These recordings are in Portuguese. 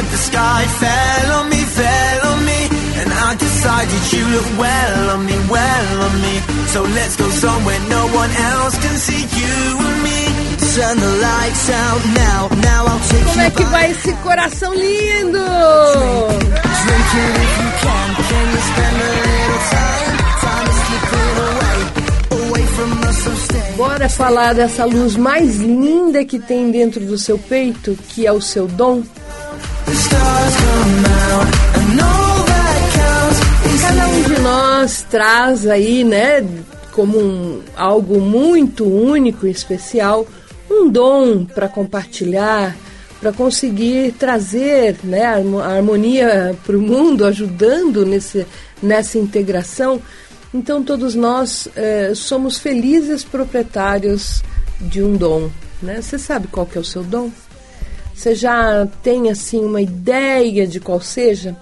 Like the sky fell on me, fell on me. And I decided you look well on me, well on me. So let's go somewhere no one else can see you and me. Turn the lights out now, now I'll take Como é que vai esse coração lindo? Drink it if you can, can you spend a little time? Time is slipping away, away from us. Bora falar dessa luz mais linda que tem dentro do seu peito, que é o seu dom? Cada um de nós traz aí, né, como um, algo muito único e especial, um dom para compartilhar, para conseguir trazer né, a harmonia para o mundo, ajudando nesse, nessa integração. Então, todos nós eh, somos felizes proprietários de um dom. Né? Você sabe qual que é o seu dom? Você já tem assim uma ideia de qual seja?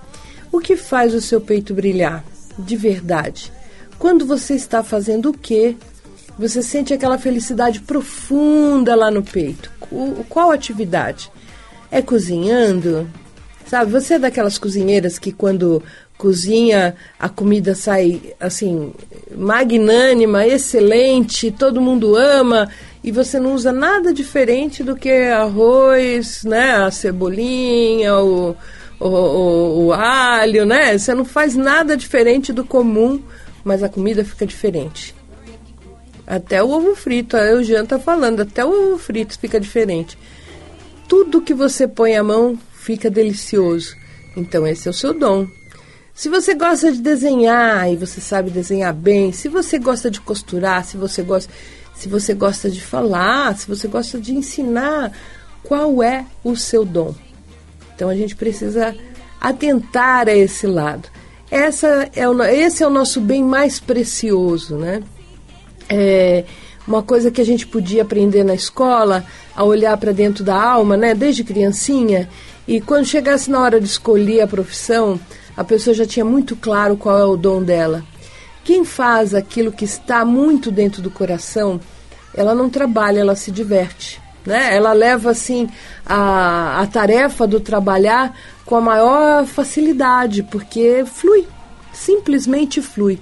O que faz o seu peito brilhar de verdade? Quando você está fazendo o quê? Você sente aquela felicidade profunda lá no peito. O, qual atividade? É cozinhando? Sabe, você é daquelas cozinheiras que quando cozinha a comida sai assim magnânima, excelente, todo mundo ama e você não usa nada diferente do que arroz, né, a cebolinha, o, o, o, o alho, né? Você não faz nada diferente do comum, mas a comida fica diferente. Até o ovo frito, o Jean tá falando, até o ovo frito fica diferente. Tudo que você põe a mão fica delicioso. Então esse é o seu dom. Se você gosta de desenhar e você sabe desenhar bem, se você gosta de costurar, se você gosta se você gosta de falar, se você gosta de ensinar, qual é o seu dom. Então a gente precisa atentar a esse lado. Essa é o, esse é o nosso bem mais precioso, né? É uma coisa que a gente podia aprender na escola, a olhar para dentro da alma, né? Desde criancinha. E quando chegasse na hora de escolher a profissão, a pessoa já tinha muito claro qual é o dom dela. Quem faz aquilo que está muito dentro do coração, ela não trabalha, ela se diverte. Né? Ela leva assim a, a tarefa do trabalhar com a maior facilidade, porque flui, simplesmente flui.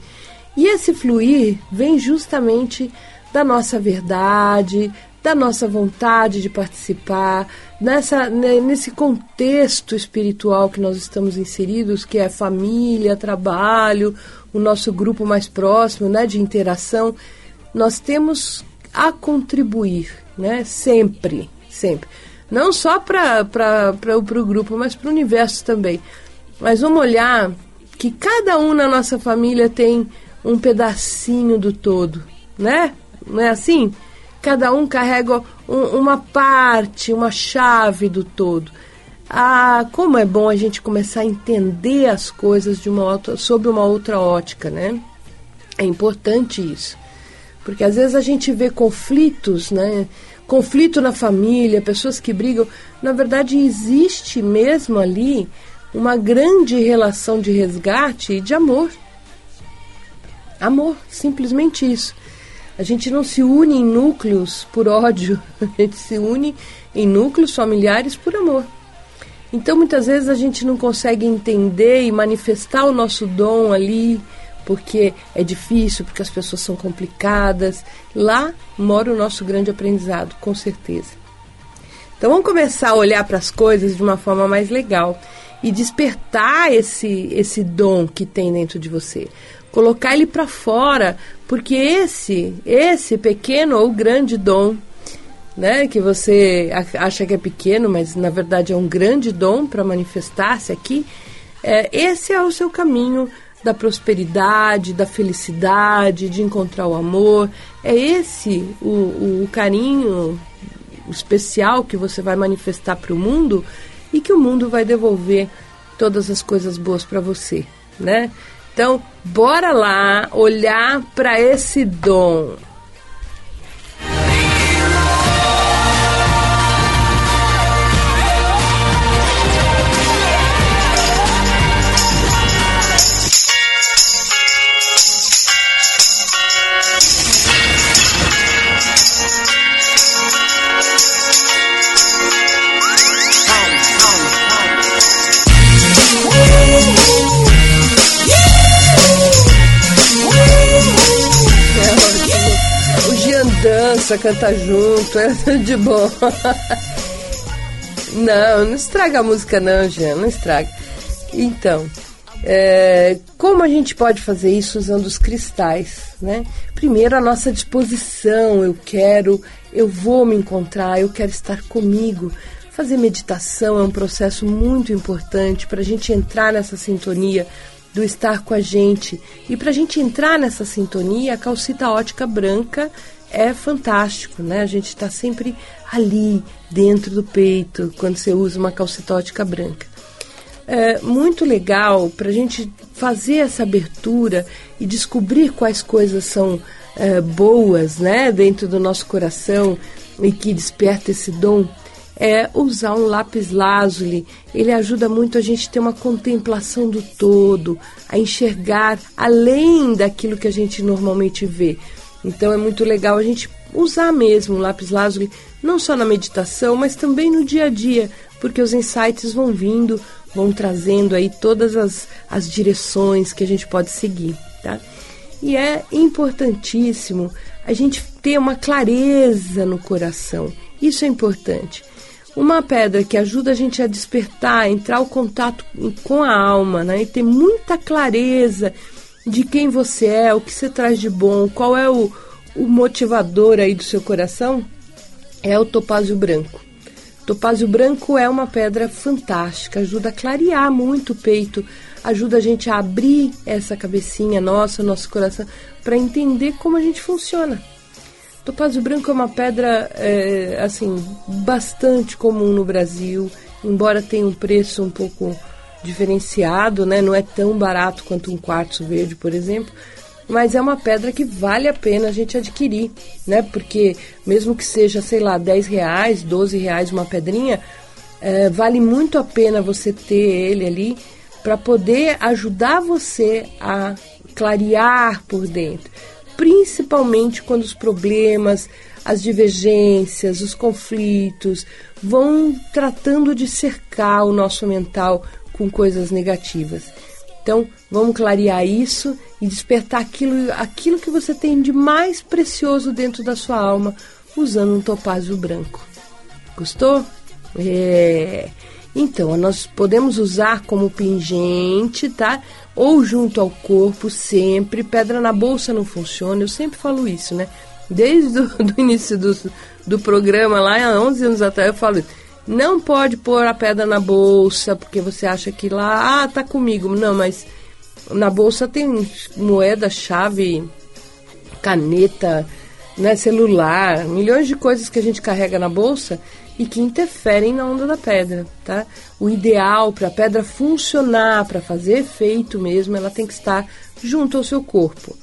E esse fluir vem justamente da nossa verdade, da nossa vontade de participar, nessa, nesse contexto espiritual que nós estamos inseridos, que é família, trabalho, o nosso grupo mais próximo, né, de interação, nós temos a contribuir, né, sempre, sempre. Não só para o grupo, mas para o universo também. Mas vamos olhar que cada um na nossa família tem um pedacinho do todo, né? Não é assim? Cada um carrega um, uma parte, uma chave do todo. Ah, como é bom a gente começar a entender as coisas de uma outra, sob uma outra ótica, né? É importante isso. Porque às vezes a gente vê conflitos, né? Conflito na família, pessoas que brigam. Na verdade, existe mesmo ali uma grande relação de resgate e de amor. Amor, simplesmente isso. A gente não se une em núcleos por ódio, a gente se une em núcleos familiares por amor. Então muitas vezes a gente não consegue entender e manifestar o nosso dom ali, porque é difícil, porque as pessoas são complicadas. Lá mora o nosso grande aprendizado, com certeza. Então vamos começar a olhar para as coisas de uma forma mais legal e despertar esse esse dom que tem dentro de você, colocar ele para fora, porque esse esse pequeno ou grande dom né, que você acha que é pequeno, mas na verdade é um grande dom para manifestar-se aqui, é, esse é o seu caminho da prosperidade, da felicidade, de encontrar o amor. É esse o, o, o carinho especial que você vai manifestar para o mundo e que o mundo vai devolver todas as coisas boas para você, né? Então, bora lá olhar para esse dom. Dança, canta junto, é de bom. Não, não estraga a música não, Jean, não estraga. Então, é, como a gente pode fazer isso usando os cristais, né? Primeiro a nossa disposição, eu quero, eu vou me encontrar, eu quero estar comigo. Fazer meditação é um processo muito importante para a gente entrar nessa sintonia do estar com a gente. E para a gente entrar nessa sintonia, a calcita ótica branca é fantástico, né? A gente está sempre ali, dentro do peito, quando você usa uma calcitótica branca. É muito legal para a gente fazer essa abertura e descobrir quais coisas são é, boas, né? Dentro do nosso coração e que desperta esse dom é usar um lápis lazuli. Ele ajuda muito a gente ter uma contemplação do todo, a enxergar além daquilo que a gente normalmente vê. Então é muito legal a gente usar mesmo o lápis lazuli, não só na meditação, mas também no dia a dia, porque os insights vão vindo, vão trazendo aí todas as, as direções que a gente pode seguir, tá? E é importantíssimo a gente ter uma clareza no coração. Isso é importante. Uma pedra que ajuda a gente a despertar, entrar o contato com a alma, né? E ter muita clareza de quem você é, o que você traz de bom, qual é o, o motivador aí do seu coração, é o topázio branco. Topázio branco é uma pedra fantástica, ajuda a clarear muito o peito, ajuda a gente a abrir essa cabecinha nossa, nosso coração, para entender como a gente funciona. Topázio branco é uma pedra, é, assim, bastante comum no Brasil, embora tenha um preço um pouco diferenciado, né? Não é tão barato quanto um quartzo verde, por exemplo, mas é uma pedra que vale a pena a gente adquirir, né? Porque mesmo que seja, sei lá, 10 reais, 12 reais uma pedrinha, é, vale muito a pena você ter ele ali para poder ajudar você a clarear por dentro, principalmente quando os problemas, as divergências, os conflitos vão tratando de cercar o nosso mental com coisas negativas. Então, vamos clarear isso e despertar aquilo, aquilo que você tem de mais precioso dentro da sua alma usando um topázio branco. Gostou? É. Então, nós podemos usar como pingente, tá? Ou junto ao corpo, sempre. Pedra na bolsa não funciona, eu sempre falo isso, né? Desde o início do, do programa, lá há 11 anos atrás, eu falo isso não pode pôr a pedra na bolsa, porque você acha que lá, ah, tá comigo. Não, mas na bolsa tem moeda, chave, caneta, né, celular, milhões de coisas que a gente carrega na bolsa e que interferem na onda da pedra, tá? O ideal para a pedra funcionar, para fazer efeito mesmo, ela tem que estar junto ao seu corpo.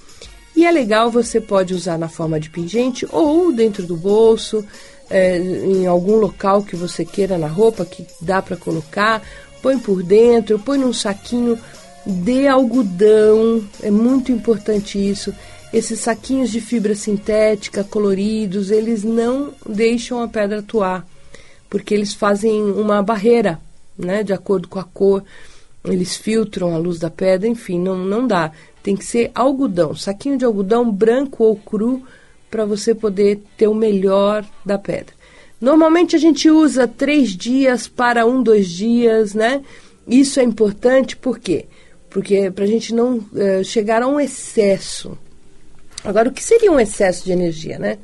E é legal, você pode usar na forma de pingente ou dentro do bolso, é, em algum local que você queira na roupa, que dá para colocar, põe por dentro, põe num saquinho de algodão, é muito importante isso. Esses saquinhos de fibra sintética coloridos, eles não deixam a pedra atuar, porque eles fazem uma barreira, né, de acordo com a cor. Eles filtram a luz da pedra, enfim, não, não dá. Tem que ser algodão, saquinho de algodão branco ou cru, para você poder ter o melhor da pedra. Normalmente a gente usa três dias para um, dois dias, né? Isso é importante por quê? Porque para a gente não é, chegar a um excesso. Agora, o que seria um excesso de energia, né?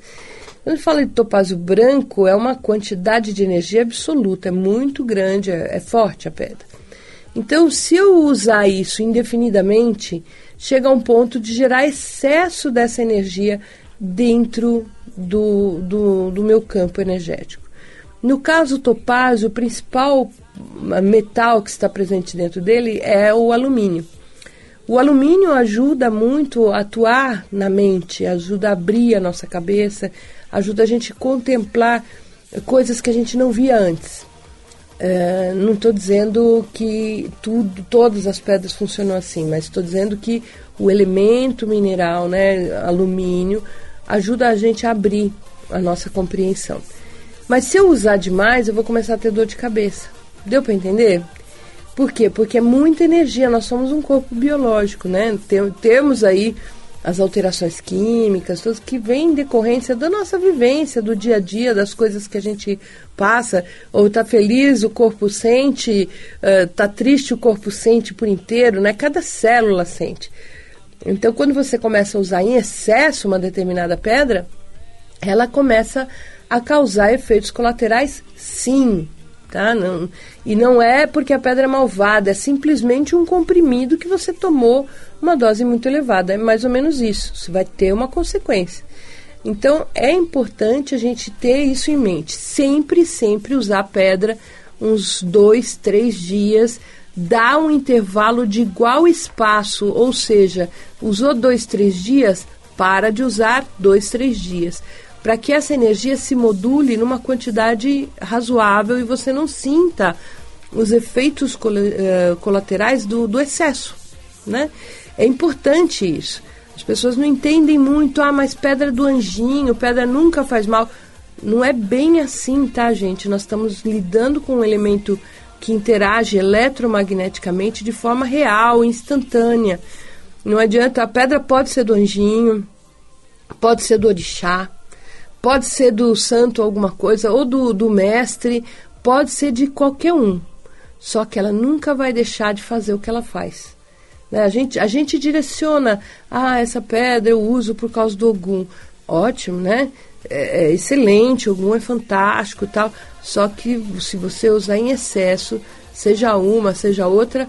Quando eu falo de topázio branco, é uma quantidade de energia absoluta, é muito grande, é, é forte a pedra. Então, se eu usar isso indefinidamente, chega a um ponto de gerar excesso dessa energia dentro do, do, do meu campo energético. No caso topázio, o principal metal que está presente dentro dele é o alumínio. O alumínio ajuda muito a atuar na mente, ajuda a abrir a nossa cabeça, ajuda a gente contemplar coisas que a gente não via antes. É, não estou dizendo que tudo, todas as pedras funcionam assim, mas estou dizendo que o elemento mineral, né, alumínio, ajuda a gente a abrir a nossa compreensão. Mas se eu usar demais, eu vou começar a ter dor de cabeça. Deu para entender? Por quê? Porque é muita energia, nós somos um corpo biológico, né? Tem, temos aí as alterações químicas, todas que vêm em decorrência da nossa vivência, do dia a dia, das coisas que a gente passa, ou está feliz, o corpo sente, está uh, triste, o corpo sente por inteiro, né? Cada célula sente. Então, quando você começa a usar em excesso uma determinada pedra, ela começa a causar efeitos colaterais, sim, tá? Não, e não é porque a pedra é malvada, é simplesmente um comprimido que você tomou uma dose muito elevada. É mais ou menos isso. Você vai ter uma consequência. Então é importante a gente ter isso em mente. Sempre, sempre usar pedra uns dois, três dias, dá um intervalo de igual espaço, ou seja, usou dois, três dias, para de usar dois, três dias para que essa energia se module numa quantidade razoável e você não sinta os efeitos col uh, colaterais do, do excesso, né? É importante isso. As pessoas não entendem muito, ah, mas pedra do anjinho, pedra nunca faz mal. Não é bem assim, tá, gente? Nós estamos lidando com um elemento que interage eletromagneticamente de forma real, instantânea. Não adianta, a pedra pode ser do anjinho, pode ser do orixá, Pode ser do santo alguma coisa, ou do, do mestre, pode ser de qualquer um. Só que ela nunca vai deixar de fazer o que ela faz. Né? A, gente, a gente direciona, ah, essa pedra eu uso por causa do Ogum. Ótimo, né? É, é excelente, Ogum é fantástico tal. Só que se você usar em excesso, seja uma, seja outra,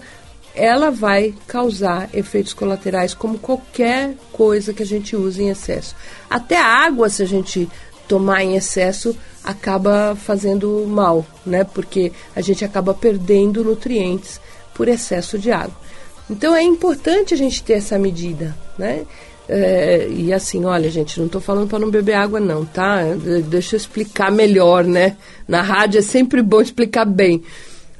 ela vai causar efeitos colaterais como qualquer coisa que a gente use em excesso. Até a água, se a gente tomar em excesso, acaba fazendo mal, né? Porque a gente acaba perdendo nutrientes por excesso de água. Então é importante a gente ter essa medida, né? É, e assim, olha, gente, não estou falando para não beber água, não, tá? Deixa eu explicar melhor, né? Na rádio é sempre bom explicar bem.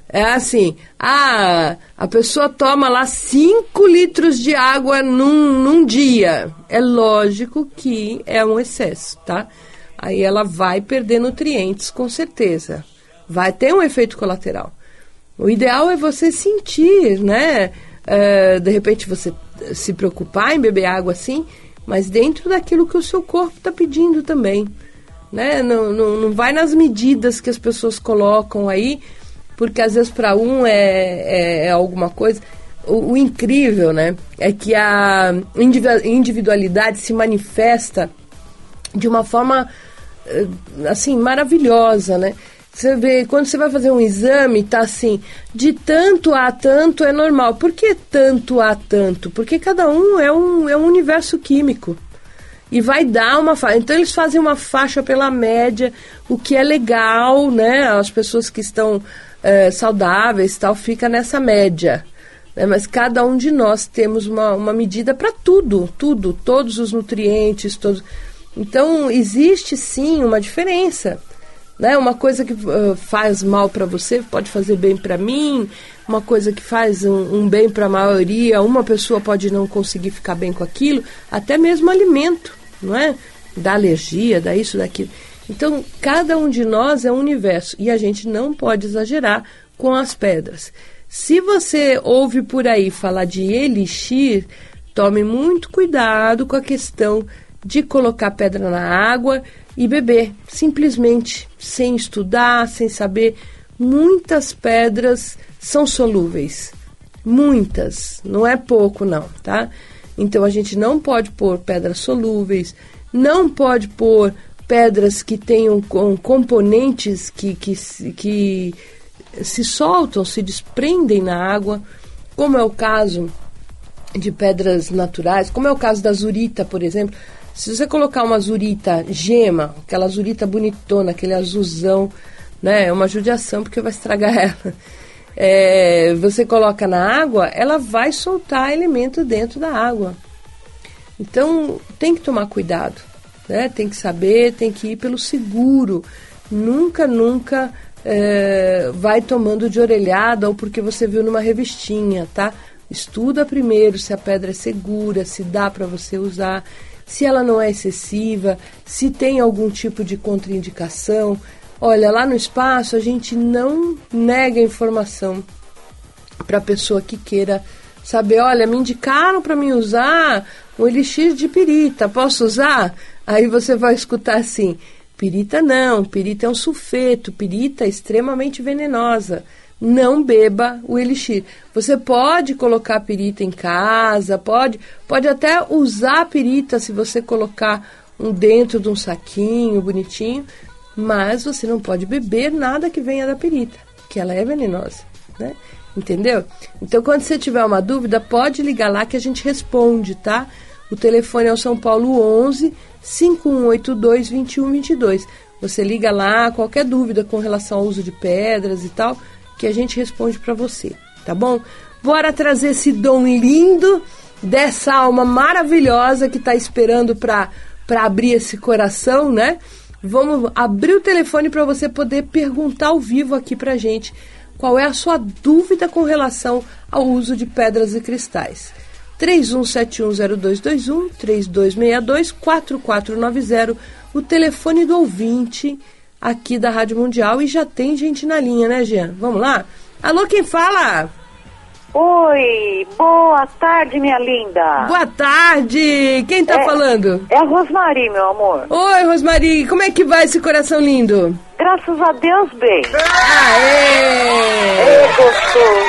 É assim, ah, a pessoa toma lá 5 litros de água num, num dia. É lógico que é um excesso, tá? Aí ela vai perder nutrientes, com certeza. Vai ter um efeito colateral. O ideal é você sentir, né? É, de repente você se preocupar em beber água assim, mas dentro daquilo que o seu corpo está pedindo também. Né? Não, não, não vai nas medidas que as pessoas colocam aí, porque às vezes para um é, é, é, alguma coisa. O, o, incrível, né, é que a individualidade se manifesta de uma forma eh, assim maravilhosa, né? Você vê, quando você vai fazer um exame, tá assim, de tanto a tanto é normal. Por que tanto a tanto? Porque cada um é um, é um universo químico. E vai dar uma faixa. Então eles fazem uma faixa pela média, o que é legal, né? As pessoas que estão é, saudáveis tal, fica nessa média. Né? Mas cada um de nós temos uma, uma medida para tudo, tudo, todos os nutrientes, todos. Então existe sim uma diferença. Né? Uma coisa que uh, faz mal para você pode fazer bem para mim, uma coisa que faz um, um bem para a maioria, uma pessoa pode não conseguir ficar bem com aquilo, até mesmo alimento, não é? Da alergia, da isso, daquilo. Então, cada um de nós é um universo e a gente não pode exagerar com as pedras. Se você ouve por aí falar de elixir, tome muito cuidado com a questão de colocar pedra na água e beber, simplesmente sem estudar, sem saber. Muitas pedras são solúveis, muitas, não é pouco não, tá? Então a gente não pode pôr pedras solúveis, não pode pôr pedras que tenham com componentes que, que, que se soltam, se desprendem na água, como é o caso de pedras naturais, como é o caso da zurita, por exemplo. Se você colocar uma zurita gema, aquela zurita bonitona, aquele azulzão, né, é uma judiação porque vai estragar ela. É, você coloca na água, ela vai soltar elemento dentro da água. Então tem que tomar cuidado, né? Tem que saber, tem que ir pelo seguro. Nunca, nunca é, vai tomando de orelhada ou porque você viu numa revistinha, tá? Estuda primeiro se a pedra é segura, se dá para você usar, se ela não é excessiva, se tem algum tipo de contraindicação. Olha, lá no espaço a gente não nega informação para a pessoa que queira saber. Olha, me indicaram para mim usar um elixir de pirita, posso usar? Aí você vai escutar assim: Pirita não, pirita é um sulfeto, pirita é extremamente venenosa. Não beba o elixir. Você pode colocar pirita em casa, pode, pode até usar pirita se você colocar um dentro de um saquinho bonitinho, mas você não pode beber nada que venha da pirita, que ela é venenosa, né? Entendeu? Então, quando você tiver uma dúvida, pode ligar lá que a gente responde, tá? O telefone é o São Paulo 11 5182 2122. Você liga lá, qualquer dúvida com relação ao uso de pedras e tal, que a gente responde para você, tá bom? Bora trazer esse dom lindo dessa alma maravilhosa que está esperando para abrir esse coração, né? Vamos abrir o telefone para você poder perguntar ao vivo aqui para gente qual é a sua dúvida com relação ao uso de pedras e cristais. 31710221 3262 4490, o telefone do ouvinte aqui da Rádio Mundial e já tem gente na linha, né, Jean? Vamos lá? Alô, quem fala? Oi, boa tarde, minha linda. Boa tarde. Quem tá é, falando? É a Rosmari, meu amor. Oi, Rosmari. Como é que vai esse coração lindo? Graças a Deus, bem. Aê! É gostoso.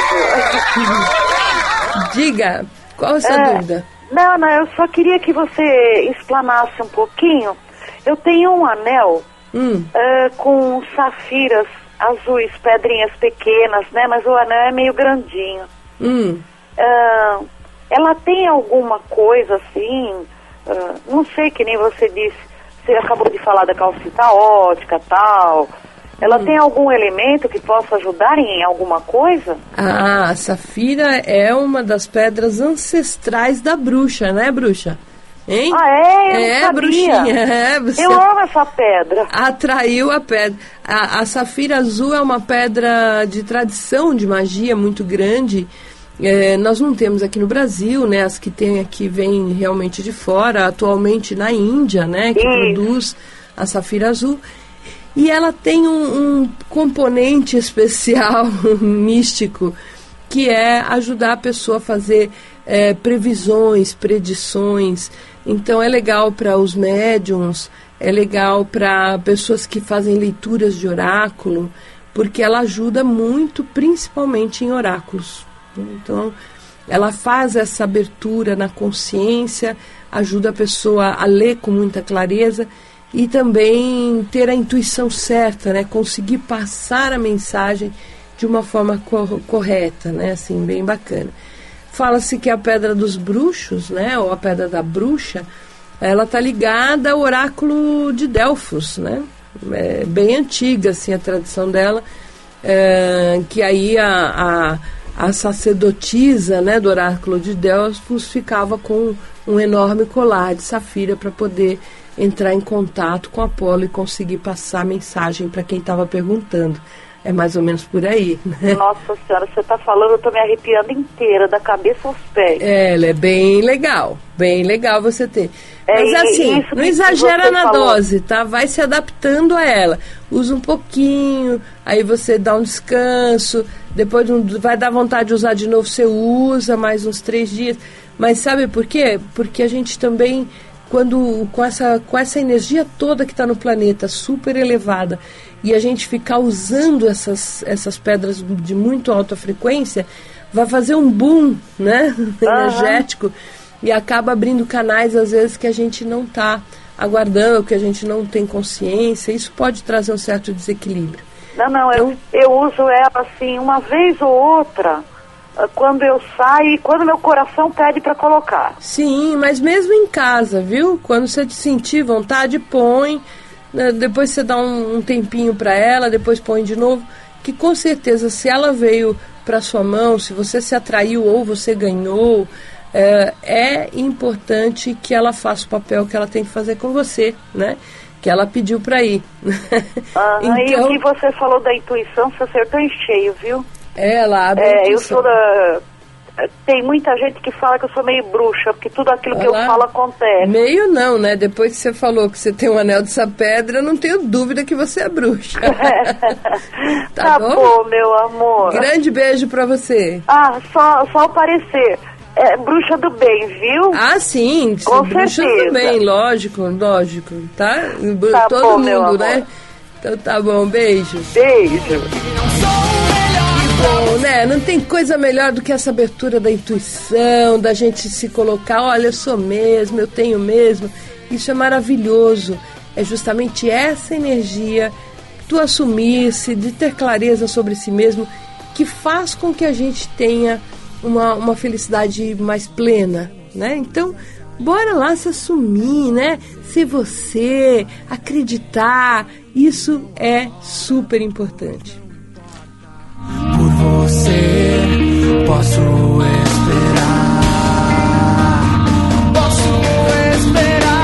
Diga. Qual é a sua é, dúvida? Não, não, eu só queria que você explanasse um pouquinho. Eu tenho um anel hum. uh, com safiras azuis, pedrinhas pequenas, né? Mas o anel é meio grandinho. Hum. Uh, ela tem alguma coisa assim, uh, não sei que nem você disse, você acabou de falar da calcita ótica tal, ela hum. tem algum elemento que possa ajudar em alguma coisa? Ah, a safira é uma das pedras ancestrais da bruxa, né, bruxa? Hein? Ah, é? Eu é, bruxinha. É, você eu amo essa pedra. Atraiu a pedra. A, a safira azul é uma pedra de tradição de magia muito grande. É, nós não temos aqui no Brasil, né? As que tem aqui vêm realmente de fora. Atualmente na Índia, né? Que Isso. produz a safira azul. E ela tem um, um componente especial, místico, que é ajudar a pessoa a fazer é, previsões, predições. Então é legal para os médiums, é legal para pessoas que fazem leituras de oráculo, porque ela ajuda muito, principalmente em oráculos. Então ela faz essa abertura na consciência, ajuda a pessoa a ler com muita clareza e também ter a intuição certa, né? Conseguir passar a mensagem de uma forma cor correta, né? Assim, bem bacana. Fala-se que a pedra dos bruxos, né? Ou a pedra da bruxa, ela tá ligada ao oráculo de Delfos, né? É bem antiga, assim, a tradição dela, é, que aí a, a, a sacerdotisa, né, do oráculo de Delfos ficava com um enorme colar de safira para poder entrar em contato com Apolo e conseguir passar a mensagem para quem estava perguntando. É mais ou menos por aí, né? Nossa senhora, você está falando, eu estou me arrepiando inteira, da cabeça aos pés. É, ela é bem legal, bem legal você ter. É, Mas assim, não exagera na falou. dose, tá? Vai se adaptando a ela. Usa um pouquinho, aí você dá um descanso, depois vai dar vontade de usar de novo, você usa mais uns três dias. Mas sabe por quê? Porque a gente também quando com essa, com essa energia toda que está no planeta, super elevada, e a gente ficar usando essas, essas pedras de muito alta frequência, vai fazer um boom né, energético e acaba abrindo canais, às vezes, que a gente não está aguardando, que a gente não tem consciência, isso pode trazer um certo desequilíbrio. Não, não, então, eu, eu uso ela assim uma vez ou outra quando eu saio e quando meu coração pede para colocar. Sim, mas mesmo em casa, viu? Quando você te sentir vontade, põe. Né? Depois você dá um, um tempinho para ela, depois põe de novo. Que com certeza, se ela veio para sua mão, se você se atraiu ou você ganhou, é, é importante que ela faça o papel que ela tem que fazer com você, né? que ela pediu para ir. Ah, então, e o que você falou da intuição, você acertou em cheio, viu? Ela abre é, eu sou da... Tem muita gente que fala que eu sou meio bruxa, porque tudo aquilo que eu falo acontece. Meio não, né? Depois que você falou que você tem um anel dessa pedra, eu não tenho dúvida que você é bruxa. tá, tá bom? bom? meu amor. Grande beijo pra você. Ah, só, só aparecer é, bruxa do bem, viu? Ah, sim, Com bruxa certeza. do bem, lógico, lógico, tá? tá Todo bom, mundo, né? Então tá bom, beijo. Beijo. Bom, né? Não tem coisa melhor do que essa abertura da intuição, da gente se colocar, olha, eu sou mesmo, eu tenho mesmo. Isso é maravilhoso. É justamente essa energia, tu assumir-se, de ter clareza sobre si mesmo, que faz com que a gente tenha uma, uma felicidade mais plena, né? Então, bora lá se assumir, né? Ser você, acreditar, isso é super importante. Você posso esperar.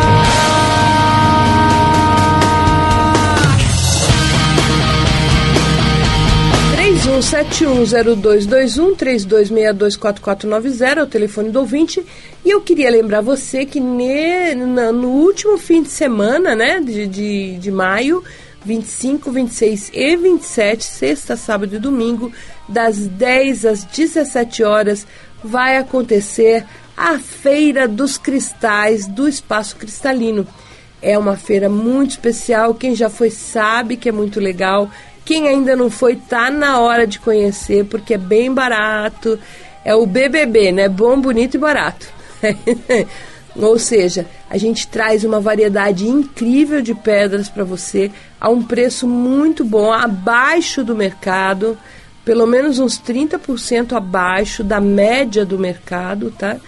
31710221 32624490 é o telefone do ouvinte. E eu queria lembrar você que ne, no último fim de semana, né, de, de, de maio, 25, 26 e 27, sexta, sábado e domingo, das 10 às 17 horas, vai acontecer a Feira dos Cristais do Espaço Cristalino. É uma feira muito especial, quem já foi sabe que é muito legal. Quem ainda não foi, tá na hora de conhecer, porque é bem barato. É o BBB, né? Bom, bonito e barato. Ou seja, a gente traz uma variedade incrível de pedras para você a um preço muito bom, abaixo do mercado, pelo menos uns 30% abaixo da média do mercado, tá?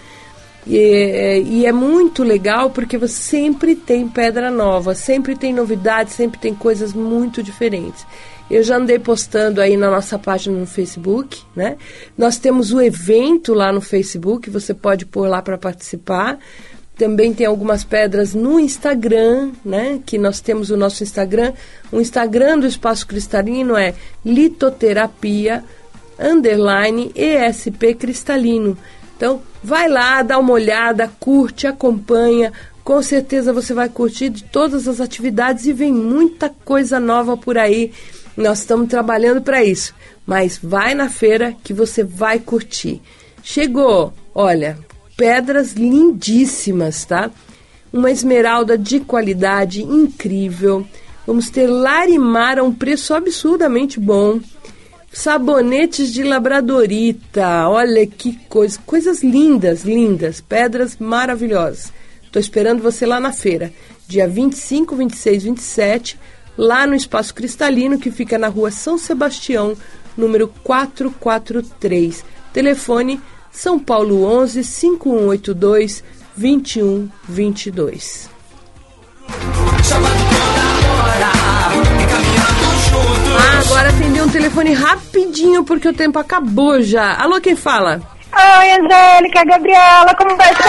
E, e, é muito legal porque você sempre tem pedra nova, sempre tem novidades, sempre tem coisas muito diferentes. Eu já andei postando aí na nossa página no Facebook, né? Nós temos o evento lá no Facebook, você pode pôr lá para participar. Também tem algumas pedras no Instagram, né? Que nós temos o nosso Instagram. O Instagram do Espaço Cristalino é litoterapia underline ESP Cristalino. Então, vai lá, dá uma olhada, curte, acompanha. Com certeza você vai curtir de todas as atividades e vem muita coisa nova por aí nós estamos trabalhando para isso. Mas vai na feira que você vai curtir. Chegou, olha, pedras lindíssimas, tá? Uma esmeralda de qualidade incrível. Vamos ter larimar a um preço absurdamente bom. Sabonetes de labradorita, olha que coisa, coisas lindas, lindas, pedras maravilhosas. Estou esperando você lá na feira, dia 25, 26, 27 lá no Espaço Cristalino, que fica na rua São Sebastião, número 443. Telefone São Paulo 11 5182 2122. Ah, agora atender um telefone rapidinho porque o tempo acabou já. Alô, quem fala? Oi, Angélica, Gabriela, como vai esse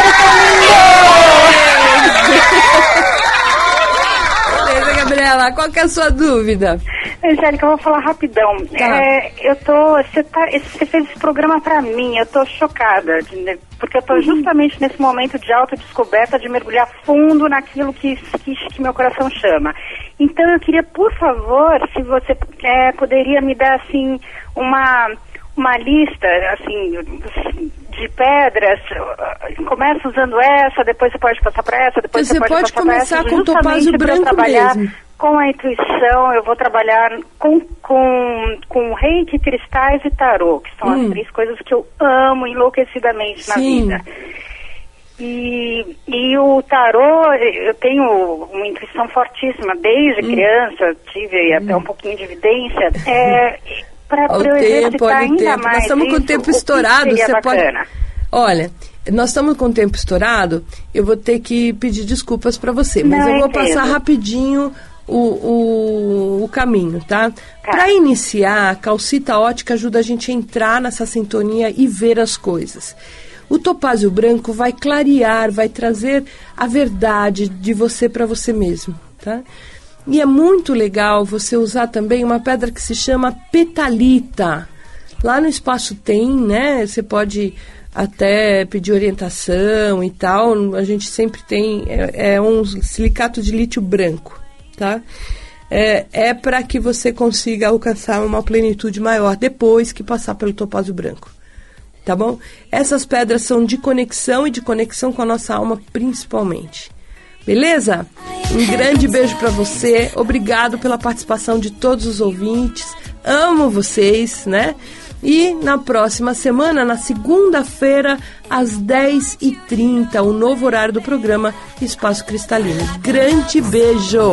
Gabriela, qual que é a sua dúvida? Angélica, eu vou falar rapidão. Tá. É, eu tô. Você tá, fez esse programa para mim, eu tô chocada, de, porque eu tô uhum. justamente nesse momento de autodescoberta, de mergulhar fundo naquilo que, que, que, meu coração chama. Então eu queria, por favor, se você é, poderia me dar assim uma uma lista assim de pedras, começa usando essa, depois você pode passar para essa, depois você, você pode, pode passar para essa, com topázio branco trabalhar mesmo. com a intuição, eu vou trabalhar com, com, com reiki, cristais e tarô, que são hum. as três coisas que eu amo enlouquecidamente Sim. na vida. E, e o tarô, eu tenho uma intuição fortíssima, desde hum. criança, tive hum. até um pouquinho de evidência. É, para eu exercitar ainda tempo. mais Nós estamos isso, com o tempo estourado, você bacana. pode... Olha, nós estamos com o tempo estourado, eu vou ter que pedir desculpas para você, mas Não, eu vou entendo. passar rapidinho o, o, o caminho, tá? tá. Para iniciar, a calcita ótica ajuda a gente a entrar nessa sintonia e ver as coisas. O topázio branco vai clarear, vai trazer a verdade de você para você mesmo, tá? E é muito legal você usar também uma pedra que se chama petalita. Lá no espaço tem, né? Você pode até pedir orientação e tal. A gente sempre tem é, é um silicato de lítio branco, tá? É, é para que você consiga alcançar uma plenitude maior depois que passar pelo topázio branco, tá bom? Essas pedras são de conexão e de conexão com a nossa alma principalmente. Beleza? Um grande beijo para você. Obrigado pela participação de todos os ouvintes. Amo vocês, né? E na próxima semana, na segunda-feira, às 10h30, o novo horário do programa Espaço Cristalino. Grande beijo!